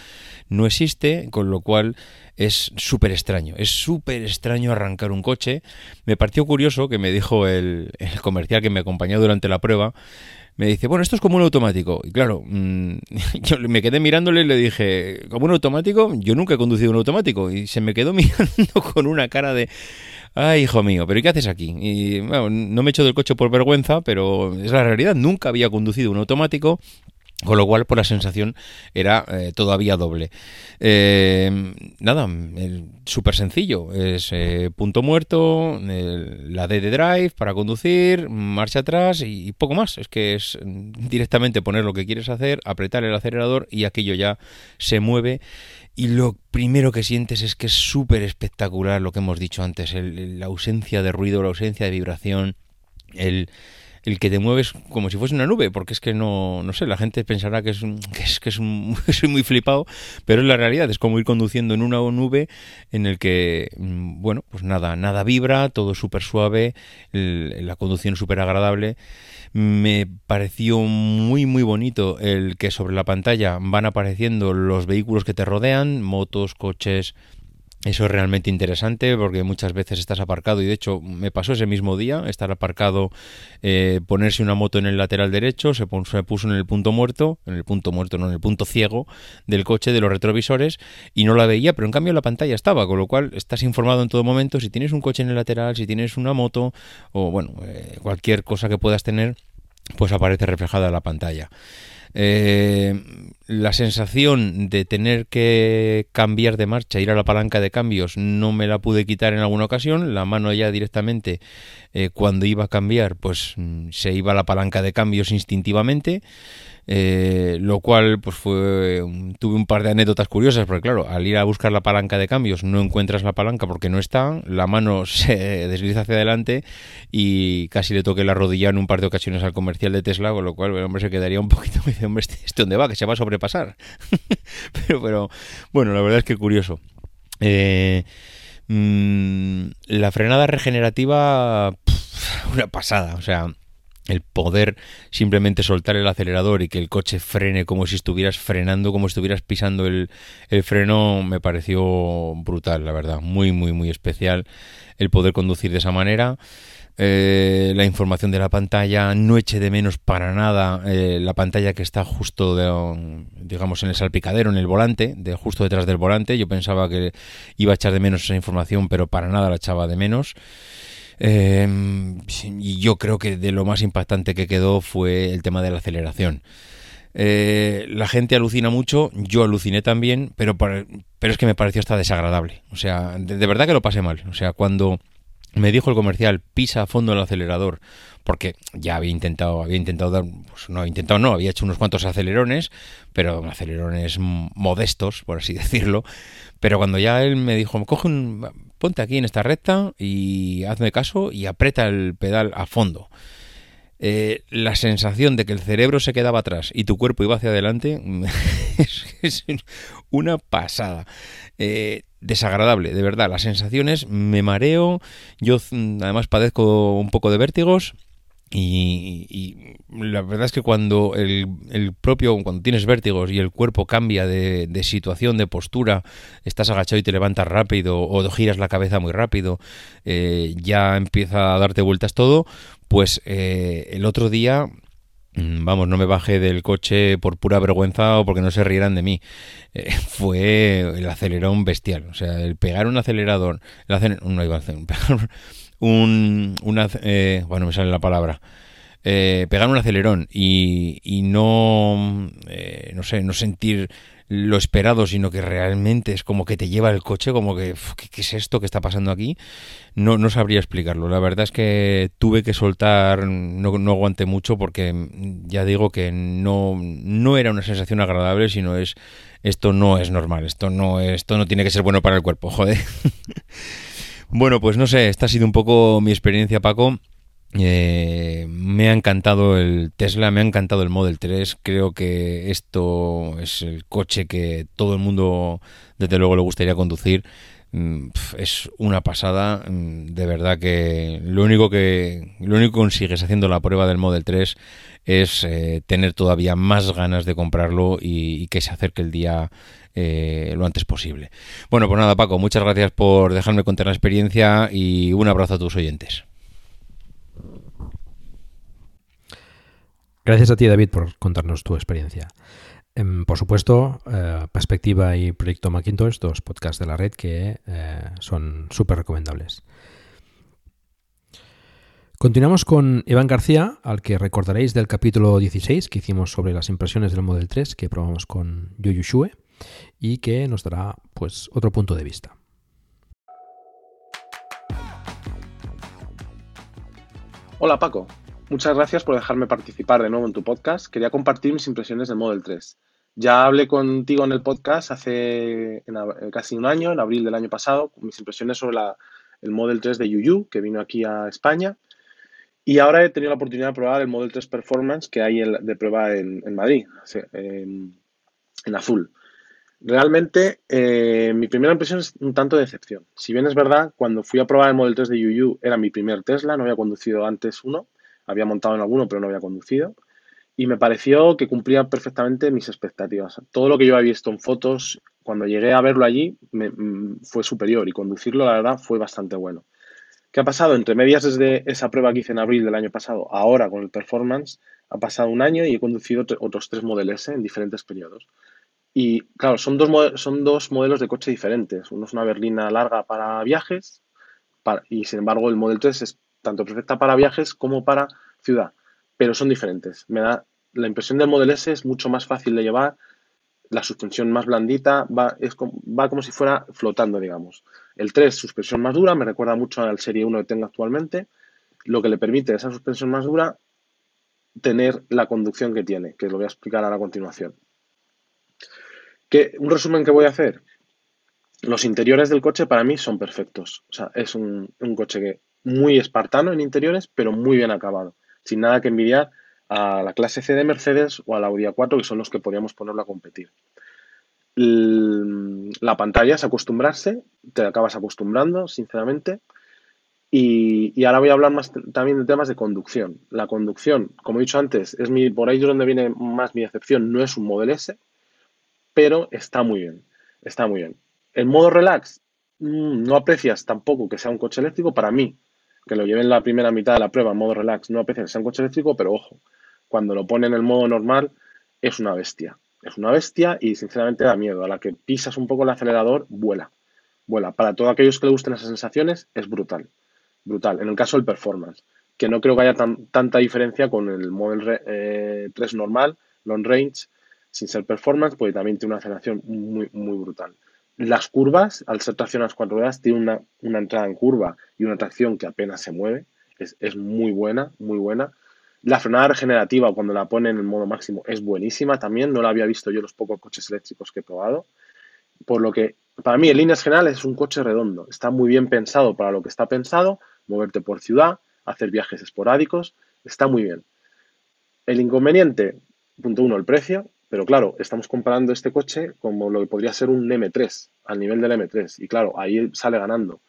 no existe, con lo cual es súper extraño. Es súper extraño arrancar un coche. Me pareció curioso que me dijo el, comercial que me acompañó durante la prueba, me dice, bueno, esto es como un automático. Y claro, mm, yo me quedé mirándole y le dije, ¿como un automático? Yo nunca he conducido un automático. Y se me quedó mirando con una cara de, Ay, hijo mío, pero ¿y qué haces aquí? Y bueno, no me echo del coche por vergüenza, pero es la realidad. Nunca había conducido un automático. Con lo cual, por la sensación, era eh, todavía doble. Eh, nada, súper sencillo. Es eh, punto muerto, la D de drive para conducir, marcha atrás y, poco más. Es que es directamente poner lo que quieres hacer, apretar el acelerador y aquello ya se mueve y lo primero que sientes es que es súper espectacular lo que hemos dicho antes, la ausencia de ruido, la ausencia de vibración, el, que te mueves como si fuese una nube, porque es que no, no sé, la gente pensará que es, que es, que es un, soy muy flipado, pero es la realidad, es como ir conduciendo en una nube en el que, mm, bueno, pues nada, nada vibra, todo súper suave, la conducción súper agradable. Me pareció muy muy bonito el que sobre la pantalla van apareciendo los vehículos que te rodean, motos, coches, eso es realmente interesante porque muchas veces estás aparcado y de hecho me pasó ese mismo día estar aparcado, eh, ponerse una moto en el lateral derecho, se puso, en el punto muerto, en el punto muerto, no en el punto ciego del coche, de los retrovisores y no la veía, pero en cambio la pantalla estaba, con lo cual estás informado en todo momento si tienes un coche en el lateral, si tienes una moto o bueno, eh, cualquier cosa que puedas tener pues aparece reflejada en la pantalla. Eh, la sensación de tener que cambiar de marcha, ir a la palanca de cambios, no me la pude quitar en alguna ocasión. La mano ya directamente, eh, cuando iba a cambiar, pues mm, se iba a la palanca de cambios instintivamente. Eh, lo cual pues fue tuve un par de anécdotas curiosas porque claro al ir a buscar la palanca de cambios no encuentras la palanca porque no está la mano se desliza hacia adelante y casi le toqué la rodilla en un par de ocasiones al comercial de Tesla con lo cual el hombre se quedaría un poquito me dice hombre este, este dónde va que se va a sobrepasar pero pero bueno la verdad es que curioso. Eh, mm, la frenada regenerativa una pasada o sea el poder simplemente soltar el acelerador y que el coche frene como si estuvieras frenando, como si estuvieras pisando el, freno, me pareció brutal, la verdad. Muy, muy, muy especial el poder conducir de esa manera. Eh, la información de la pantalla, no eche de menos para nada eh, la pantalla que está justo, de, digamos, en el salpicadero, en el volante, de justo detrás del volante. Yo pensaba que iba a echar de menos esa información, pero para nada la echaba de menos. Em, y yo creo que de lo más impactante que quedó fue el tema de la aceleración. Eh, la gente alucina mucho, yo aluciné también, pero, pero es que me pareció hasta desagradable. O sea, de, verdad que lo pasé mal. O sea, cuando me dijo el comercial, pisa a fondo el acelerador, porque ya había intentado, había intentado dar, pues no, intentado no, había hecho unos cuantos acelerones, pero acelerones modestos, por así decirlo. Pero cuando ya él me dijo, coge un, ponte aquí en esta recta y hazme caso y aprieta el pedal a fondo. Eh, la sensación de que el cerebro se quedaba atrás y tu cuerpo iba hacia adelante es, una pasada. Eh, desagradable, de verdad. Las sensaciones, me mareo, yo mm, además padezco un poco de vértigos y, la verdad es que cuando el, propio, cuando tienes vértigos y el cuerpo cambia de, situación, de postura, estás agachado y te levantas rápido o giras la cabeza muy rápido, eh, ya empieza a darte vueltas todo, pues eh, el otro día mm, vamos, no me bajé del coche por pura vergüenza o porque no se rieran de mí. Eh, fue el acelerón bestial. O sea, el pegar un acelerador, el no iba a hacer, pegar, un, eh, bueno, me sale la palabra, eh, pegar un acelerón y, y no, eh, no sé, no sentir lo esperado, sino que realmente es como que te lleva el coche, como que, ¿qué, es esto que está pasando aquí? No, no sabría explicarlo. La verdad es que tuve que soltar, no, no aguanté mucho porque mm, ya digo que no, no era una sensación agradable, sino es, esto no es normal, esto no, esto no tiene que ser bueno para el cuerpo, joder. Bueno, pues no sé, esta ha sido un poco mi experiencia, Paco. Eh, me ha encantado el Tesla, me ha encantado el Model 3. Creo que esto es el coche que todo el mundo, desde luego, le gustaría conducir. Mm, es una pasada. Mm, de verdad que lo único que lo único que consigues haciendo la prueba del Model 3 es eh, tener todavía más ganas de comprarlo y, que se acerque el día eh, lo antes posible. Bueno, pues nada, Paco, muchas gracias por dejarme contar la experiencia y un abrazo a tus oyentes. Gracias a ti, David, por contarnos tu experiencia. Em, por supuesto, eh, Perspectiva y Proyecto Macintosh, dos podcasts de la red que eh, son súper recomendables. Continuamos con Iván García, al que recordaréis del capítulo 16 que hicimos sobre las impresiones del Model 3 que probamos con Yuyu Shue y que nos dará pues otro punto de vista. Hola Paco, Muchas gracias por dejarme participar de nuevo en tu podcast. Quería compartir mis impresiones del Model 3. Ya hablé contigo en el podcast hace eh, casi un año, en abril del año pasado, mis impresiones sobre el Model 3 de Yuyu, que vino aquí a España. Y ahora he tenido la oportunidad de probar el Model 3 Performance que hay de prueba en, Madrid, en, azul. Realmente, eh, mi primera impresión es un tanto de decepción. Si bien es verdad, cuando fui a probar el Model 3 de Yuyu era mi primer Tesla, no había conducido antes uno había montado en alguno, pero no había conducido. Y me pareció que cumplía perfectamente mis expectativas. Todo lo que yo había visto en fotos, cuando llegué a verlo allí, me, mm, fue superior y conducirlo, la verdad, fue bastante bueno. ¿Qué ha pasado? Entre medias desde esa prueba que hice en abril del año pasado, ahora con el performance, ha pasado un año y he conducido otros tres Model S en diferentes periodos. Y claro, son dos, son dos modelos de coche diferentes. Uno es una berlina larga para viajes y sin embargo el Model 3 es tanto perfecta para viajes como para ciudad, pero son diferentes. Me da la impresión del Model S es mucho más fácil de llevar, la suspensión más blandita, va, es como, va como si fuera flotando, digamos. El 3, suspensión más dura, me recuerda mucho al Serie 1 que tengo actualmente, lo que le permite a esa suspensión más dura tener la conducción que tiene, que lo voy a explicar ahora a continuación. ¿Qué, un resumen que voy a hacer. Los interiores del coche para mí son perfectos. O sea, es un, un coche que muy espartano en interiores, pero muy bien acabado, sin nada que envidiar a la clase C de Mercedes o a la Audi A4, que son los que podríamos ponerlo a competir. La pantalla es acostumbrarse, te acabas acostumbrando, sinceramente. Y, ahora voy a hablar más también de temas de conducción. La conducción, como he dicho antes, es mi, por ahí es donde viene más mi decepción, no es un Model S, pero está muy bien, está muy bien. El modo relax, mm, no aprecias tampoco que sea un coche eléctrico para mí que lo lleven la primera mitad de la prueba en modo relax, no aprecia que sea un coche eléctrico, pero ojo, cuando lo pone en el modo normal es una bestia. Es una bestia y sinceramente da miedo. A la que pisas un poco el acelerador, vuela. Vuela. Para todos aquellos que le gusten esas sensaciones, es brutal. Brutal. En el caso del performance, que no creo que haya tanta diferencia con el Model 3 eh, normal, long range, sin ser performance, porque también tiene una aceleración muy, muy brutal. Las curvas, al ser tracción a las cuatro ruedas, tiene una, entrada en curva y una tracción que apenas se mueve. Es, muy buena, muy buena. La frenada regenerativa, cuando la pone en el modo máximo, es buenísima también. No la había visto yo los pocos coches eléctricos que he probado. Por lo que, para mí, en líneas generales, es un coche redondo. Está muy bien pensado para lo que está pensado. Moverte por ciudad, hacer viajes esporádicos. Está muy bien. El inconveniente, punto uno, el precio. Pero claro, estamos comparando este coche como lo que podría ser un M3, al nivel del M3. Y claro, ahí sale ganando.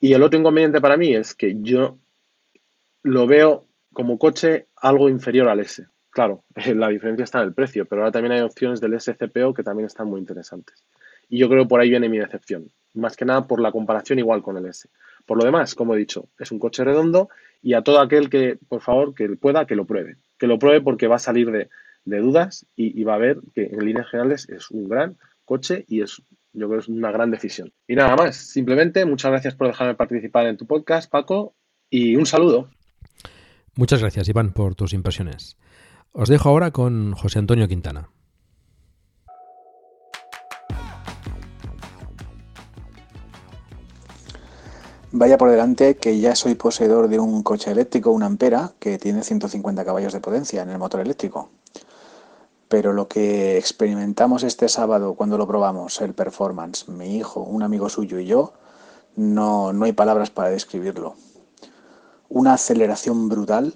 Y el otro inconveniente para mí es que yo lo veo como coche algo inferior al S. Claro, la diferencia está en el precio, pero ahora también hay opciones del SCPO que también están muy interesantes. Y yo creo que por ahí viene mi decepción. Más que nada por la comparación igual con el S. Por lo demás, como he dicho, es un coche redondo y a todo aquel que, por favor, que pueda, que lo pruebe. Que lo pruebe porque va a salir de, dudas y, va a ver que en líneas generales es un gran coche y es yo creo es una gran decisión. Y nada más, simplemente muchas gracias por dejarme participar en tu podcast, Paco, y un saludo. Muchas gracias, Iván, por tus impresiones. Os dejo ahora con José Antonio Quintana. Vaya por delante que ya soy poseedor de un coche eléctrico, una Ampera, que tiene 150 caballos de potencia en el motor eléctrico. Pero lo que experimentamos este sábado cuando lo probamos, el performance, mi hijo, un amigo suyo y yo, no, no hay palabras para describirlo. Una aceleración brutal,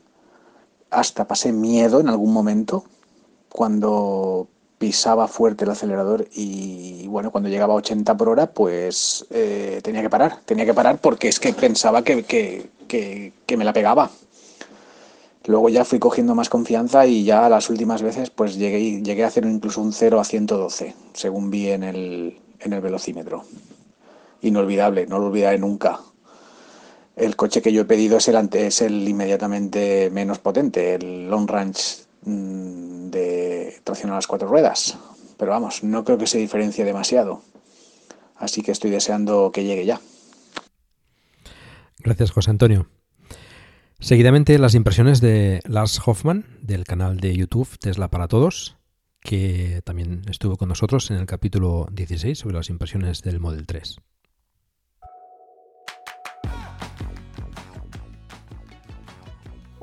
hasta pasé miedo en algún momento cuando pisaba fuerte el acelerador y bueno, cuando llegaba a 80 por hora, pues eh, tenía que parar, tenía que parar porque es que pensaba que, que, me la pegaba. Luego ya fui cogiendo más confianza y ya las últimas veces pues llegué, llegué a hacer incluso un 0 a 112, según vi en el, en el velocímetro. Inolvidable, no lo olvidaré nunca. El coche que yo he pedido es el, es el inmediatamente menos potente, el Long Range Mm, de tracción a las cuatro ruedas. Pero vamos, no creo que se diferencie demasiado. Así que estoy deseando que llegue ya. Gracias, José Antonio. Seguidamente las impresiones de Lars Hoffman del canal de YouTube Tesla para Todos, que también estuvo con nosotros en el capítulo 16 sobre las impresiones del Model 3.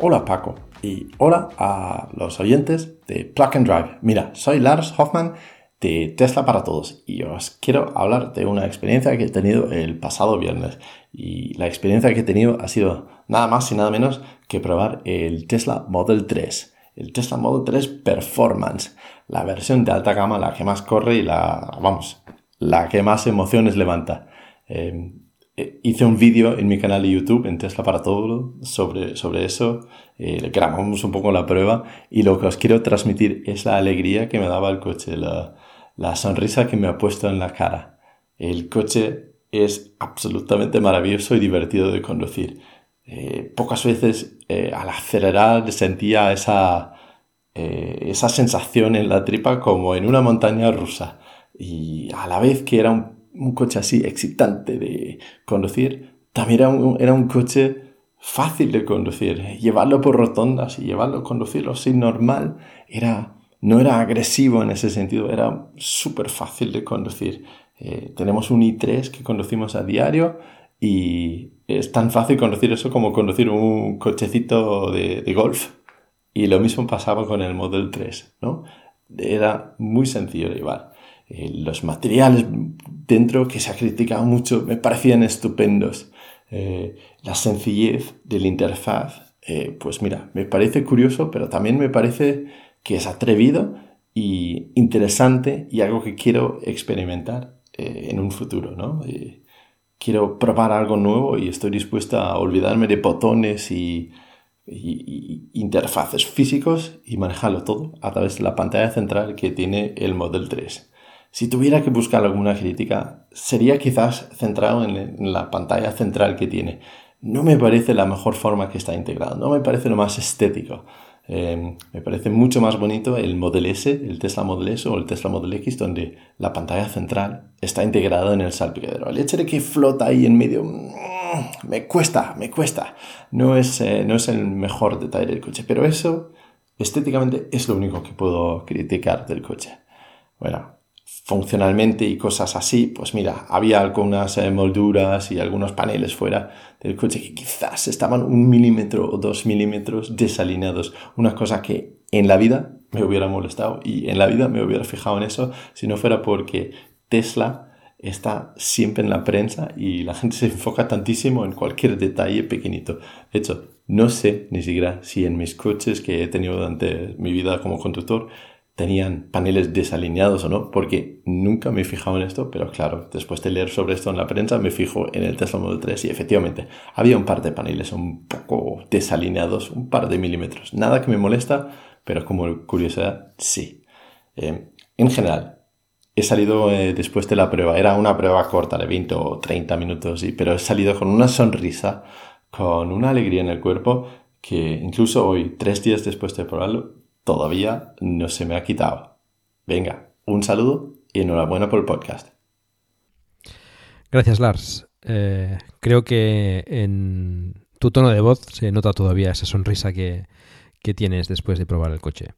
Hola Paco, y hola a los oyentes de Plug and Drive. Mira, soy Lars Hoffman de Tesla para Todos y os quiero hablar de una experiencia que he tenido el pasado viernes. Y la experiencia que he tenido ha sido nada más y nada menos que probar el Tesla Model 3. El Tesla Model 3 Performance, la versión de alta gama, la que más corre y la, vamos, la que más emociones levanta. Eh, hice un vídeo en mi canal de YouTube, en Tesla para Todo, sobre, sobre eso. Eh, grabamos un poco la prueba y lo que os quiero transmitir es la alegría que me daba el coche, la, la sonrisa que me ha puesto en la cara. El coche es absolutamente maravilloso y divertido de conducir. Eh, pocas veces eh, al acelerar sentía esa, esa sensación en la tripa como en una montaña rusa. Y a la vez que era un un coche así excitante de conducir, también era un, era un coche fácil de conducir. Llevarlo por rotondas y llevarlo, conducirlo así normal, era, no era agresivo en ese sentido, era súper fácil de conducir. Eh, tenemos un i3 que conducimos a diario y es tan fácil conducir eso como conducir un cochecito de, de golf. Y lo mismo pasaba con el Model 3, ¿no? Era muy sencillo de llevar. Eh, los materiales dentro que se ha criticado mucho me parecían estupendos. Eh, la sencillez de la interfaz, eh, pues mira, me parece curioso, pero también me parece que es atrevido y interesante y algo que quiero experimentar en un futuro, ¿no? quiero probar algo nuevo y estoy dispuesta a olvidarme de botones y, y, interfaces físicos y manejarlo todo a través de la pantalla central que tiene el Model 3. Si tuviera que buscar alguna crítica, sería quizás centrado en, la pantalla central que tiene. No me parece la mejor forma que está integrado, no me parece lo más estético. Em, me parece mucho más bonito el Model S, el Tesla Model S o el Tesla Model X, donde la pantalla central está integrada en el salpicadero. El hecho de que flota ahí en medio mm, me cuesta, me cuesta. No es, eh, no es el mejor detalle del coche, pero eso estéticamente es lo único que puedo criticar del coche. Bueno, funcionalmente y cosas así, pues mira, había algunas eh, molduras y algunos paneles fuera del coche que quizás estaban un milímetro o dos milímetros desalineados. Una cosa que en la vida me hubiera molestado y en la vida me hubiera fijado en eso si no fuera porque Tesla está siempre en la prensa y la gente se enfoca tantísimo en cualquier detalle pequeñito. De hecho, no sé ni siquiera si en mis coches que he tenido durante mi vida como conductor tenían paneles desalineados o no, porque nunca me he fijado en esto, pero claro, después de leer sobre esto en la prensa me fijo en el Tesla Model 3 y efectivamente había un par de paneles un poco desalineados, un par de milímetros. Nada que me molesta, pero como curiosidad, sí. Eh, en general, he salido eh, después de la prueba, era una prueba corta de 20 o 30 minutos, pero he salido con una sonrisa, con una alegría en el cuerpo que incluso hoy, tres días después de probarlo, todavía no se me ha quitado. Venga, un saludo y enhorabuena por el podcast. Gracias, Lars. Eh, creo que en tu tono de voz se nota todavía esa sonrisa que, tienes después de probar el coche.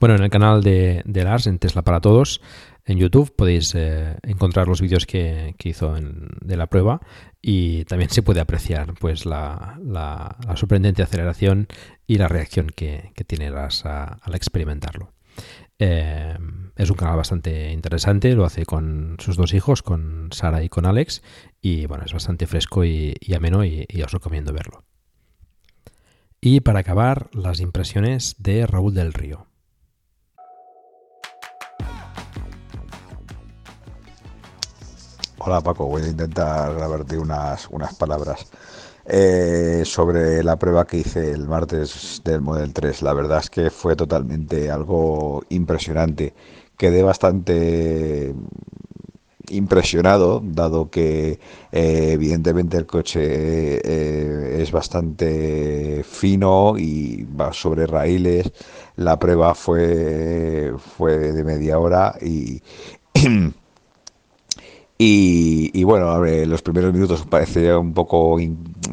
Bueno, en el canal de, Lars, en Tesla para Todos, en YouTube podéis eh, encontrar los vídeos que, hizo de la prueba y también se puede apreciar pues la, sorprendente aceleración y la reacción que, Lars al experimentarlo. Eh, es un canal bastante interesante, lo hace con sus dos hijos, con Sara y con Alex, y bueno, es bastante fresco y, ameno y, y os recomiendo verlo. Y para acabar, las impresiones de Raúl del Río. Hola Paco, voy a intentar grabarte unas, unas palabras. Eh, sobre la prueba que hice el martes del Model 3, la verdad es que fue totalmente algo impresionante. Quedé bastante impresionado, dado que eh, evidentemente el coche eh, es bastante fino y va sobre raíles. La prueba fue, fue de media hora y Y, bueno, los primeros minutos parecía un poco,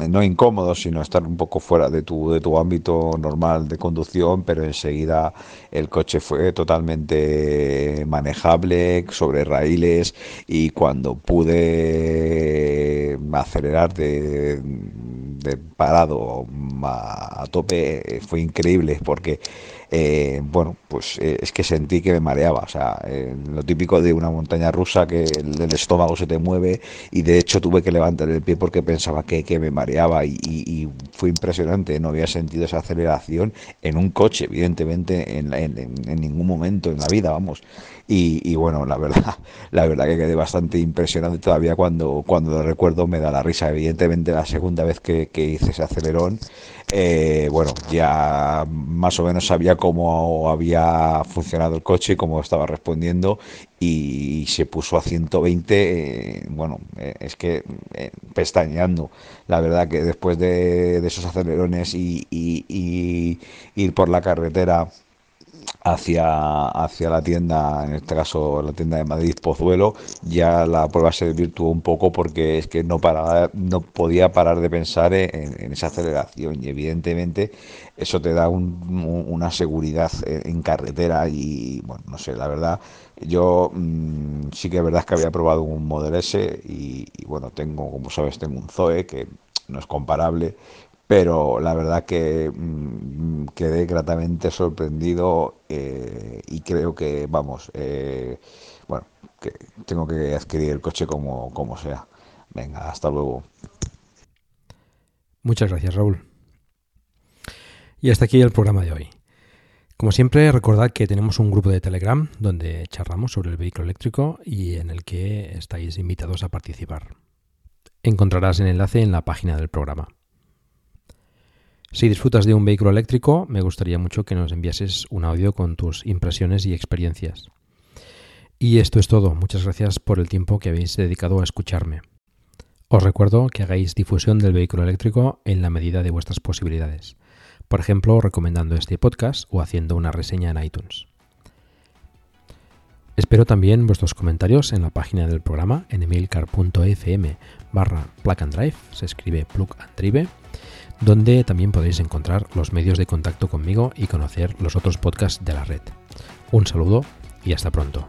no incómodo, sino estar un poco fuera de tu, de tu ámbito normal de conducción, pero enseguida el coche fue totalmente manejable, sobre raíles, y cuando pude acelerar de, de parado a, a tope fue increíble, porque eh, bueno, pues eh, es que sentí que me mareaba. O sea, lo típico de una montaña rusa que el, estómago se te mueve y de hecho tuve que levantar el pie porque pensaba que, me mareaba y, fue impresionante. No había sentido esa aceleración en un coche, evidentemente, en, en ningún momento en la vida, vamos. Y, bueno, la verdad, la verdad que quedé bastante impresionante todavía cuando, cuando lo recuerdo me da la risa. Evidentemente la segunda vez que, hice ese acelerón, eh, bueno, ya más o menos sabía cómo había funcionado el coche y cómo estaba respondiendo y se puso a 120, eh, bueno, eh, es que pestañeando. La verdad que después de, esos acelerones y ir por la carretera hacia, hacia la tienda, en este caso la tienda de Madrid Pozuelo, ya la prueba se desvirtuó un poco porque es que no, paraba, no podía parar de pensar en, esa aceleración. Y evidentemente eso te da una seguridad en, carretera y bueno, no sé, la verdad, yo mm, sí que es verdad que había probado un Model S y, y bueno, tengo, como sabes, tengo un Zoe que no es comparable, pero la verdad que mm, quedé gratamente sorprendido eh, y creo que, vamos, eh, bueno, que tengo que adquirir el coche como, como sea. Venga, hasta luego. Muchas gracias, Raúl. Y hasta aquí el programa de hoy. Como siempre, recordad que tenemos un grupo de Telegram donde charlamos sobre el vehículo eléctrico y en el que estáis invitados a participar. Encontrarás el enlace en la página del programa. Si disfrutas de un vehículo eléctrico, me gustaría mucho que nos enviases un audio con tus impresiones y experiencias. Y esto es todo. Muchas gracias por el tiempo que habéis dedicado a escucharme. Os recuerdo que hagáis difusión del vehículo eléctrico en la medida de vuestras posibilidades. Por ejemplo, recomendando este podcast o haciendo una reseña en iTunes. Espero también vuestros comentarios en la página del programa en emailcar.fm barra plug and drive, se escribe plug and drive, donde también podéis encontrar los medios de contacto conmigo y conocer los otros podcasts de la red. Un saludo y hasta pronto.